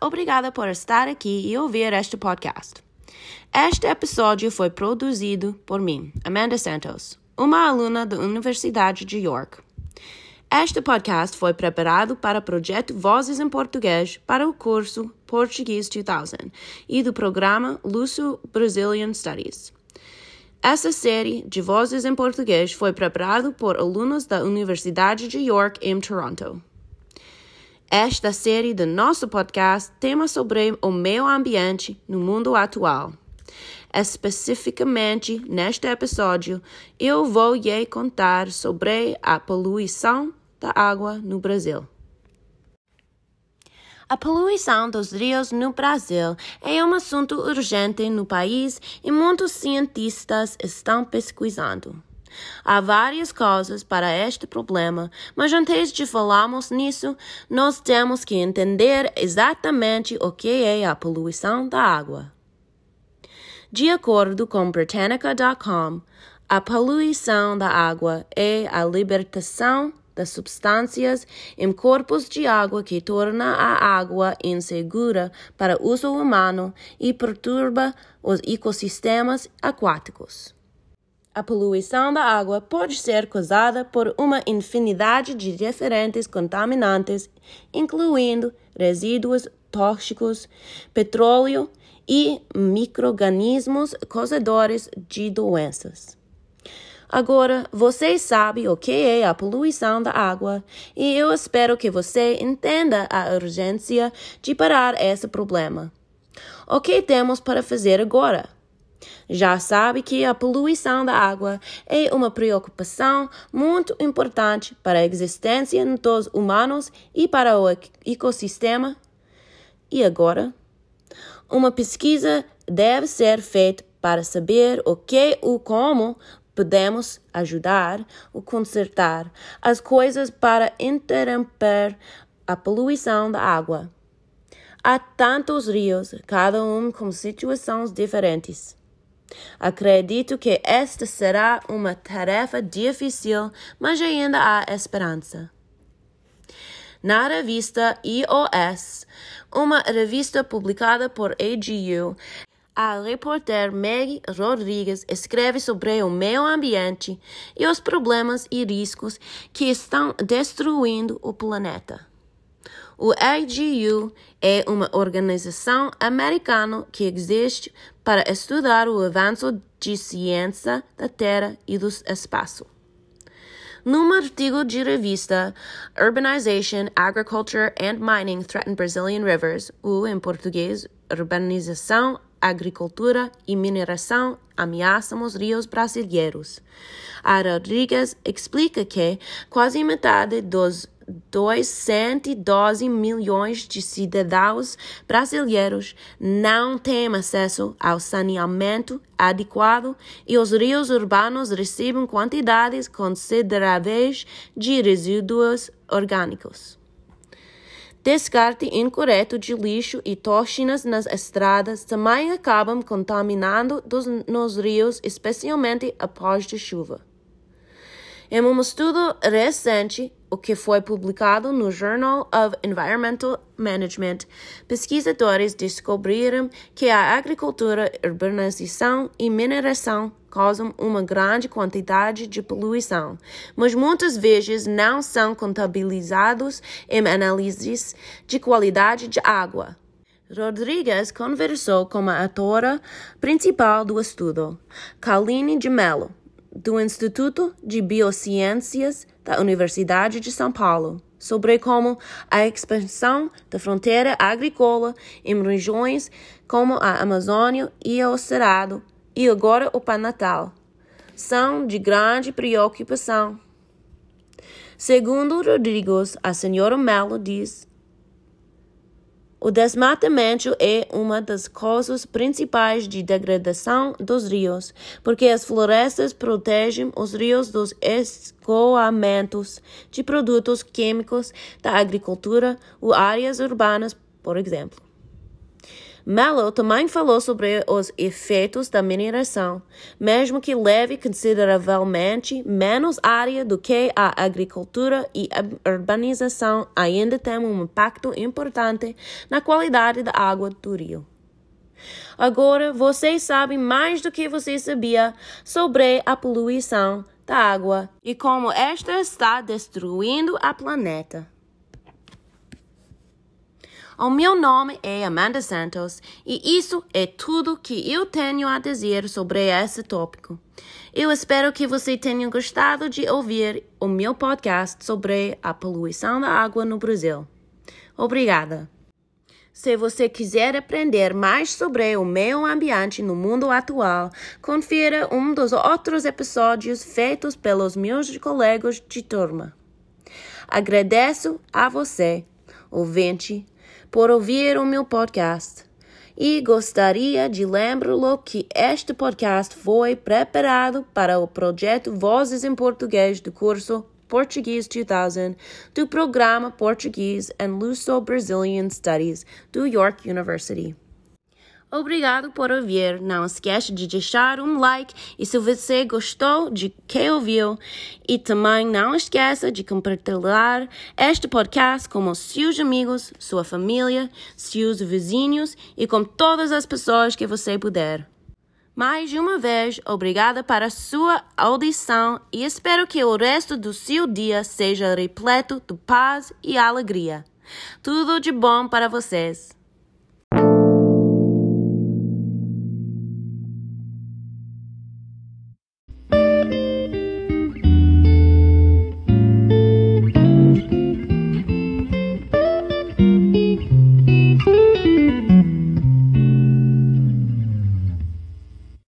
obrigada por estar aqui e ouvir este podcast. Este episódio foi produzido por mim, Amanda Santos, uma aluna da Universidade de York. Este podcast foi preparado para o projeto Vozes em Português para o curso Portuguese 2000 e do programa Luso Brazilian Studies. Essa série de Vozes em Português foi preparado por alunos da Universidade de York em Toronto. Esta série do nosso podcast tema sobre o meio ambiente no mundo atual. Especificamente neste episódio, eu vou lhe contar sobre a poluição da água no Brasil. A poluição dos rios no Brasil é um assunto urgente no país e muitos cientistas estão pesquisando. Há várias causas para este problema, mas antes de falarmos nisso, nós temos que entender exatamente o que é a poluição da água. De acordo com Britannica.com, a poluição da água é a libertação das substâncias em corpos de água que torna a água insegura para uso humano e perturba os ecossistemas aquáticos. A poluição da água pode ser causada por uma infinidade de diferentes contaminantes, incluindo resíduos tóxicos, petróleo e microorganismos causadores de doenças. Agora, você sabe o que é a poluição da água e eu espero que você entenda a urgência de parar esse problema. O que temos para fazer agora? Já sabe que a poluição da água é uma preocupação muito importante para a existência dos humanos e para o ecossistema. E agora? Uma pesquisa deve ser feita para saber o que e como podemos ajudar ou consertar as coisas para interromper a poluição da água. Há tantos rios, cada um com situações diferentes. Acredito que esta será uma tarefa difícil, mas ainda há esperança. Na revista iOS, uma revista publicada por AGU, a repórter Meg Rodrigues escreve sobre o meio ambiente e os problemas e riscos que estão destruindo o planeta. O AGU é uma organização americana que existe para estudar o avanço de ciência da Terra e do espaço. Num artigo de revista Urbanization, Agriculture and Mining Threaten Brazilian Rivers, ou em português, Urbanização, agricultura e mineração ameaçam os rios brasileiros. A Rodrigues explica que quase metade dos 212 milhões de cidadãos brasileiros não têm acesso ao saneamento adequado e os rios urbanos recebem quantidades consideráveis de resíduos orgânicos. Descarte incorreto de lixo e toxinas nas estradas também acabam contaminando nos rios, especialmente após a chuva. Em um estudo recente, o que foi publicado no Journal of Environmental Management, pesquisadores descobriram que a agricultura, urbanização e mineração causam uma grande quantidade de poluição, mas muitas vezes não são contabilizados em análises de qualidade de água. Rodrigues conversou com a autora principal do estudo, Kaline de Mello do Instituto de Biociências da Universidade de São Paulo sobre como a expansão da fronteira agrícola em regiões como a Amazônia e o Cerrado e agora o Pan-Natal são de grande preocupação. Segundo Rodrigues, a senhora Mello diz o desmatamento é uma das causas principais de degradação dos rios, porque as florestas protegem os rios dos escoamentos de produtos químicos da agricultura ou áreas urbanas, por exemplo. Mello também falou sobre os efeitos da mineração, mesmo que leve consideravelmente menos área do que a agricultura e a urbanização ainda tem um impacto importante na qualidade da água do rio. Agora vocês sabem mais do que você sabia sobre a poluição da água e como esta está destruindo a planeta. O meu nome é Amanda Santos e isso é tudo que eu tenho a dizer sobre esse tópico. Eu espero que você tenha gostado de ouvir o meu podcast sobre a poluição da água no Brasil. Obrigada. Se você quiser aprender mais sobre o meio ambiente no mundo atual, confira um dos outros episódios feitos pelos meus colegas de turma. Agradeço a você, ouvinte, por ouvir o meu podcast. E gostaria de lembrá-lo que este podcast foi preparado para o projeto Vozes em Português do curso Portuguese 2000 do programa Portuguese and Luso-Brazilian Studies do York University. Obrigado por ouvir. Não esqueça de deixar um like e se você gostou de que ouviu. E também não esqueça de compartilhar este podcast com seus amigos, sua família, seus vizinhos e com todas as pessoas que você puder. Mais uma vez, obrigada para sua audição e espero que o resto do seu dia seja repleto de paz e alegria. Tudo de bom para vocês.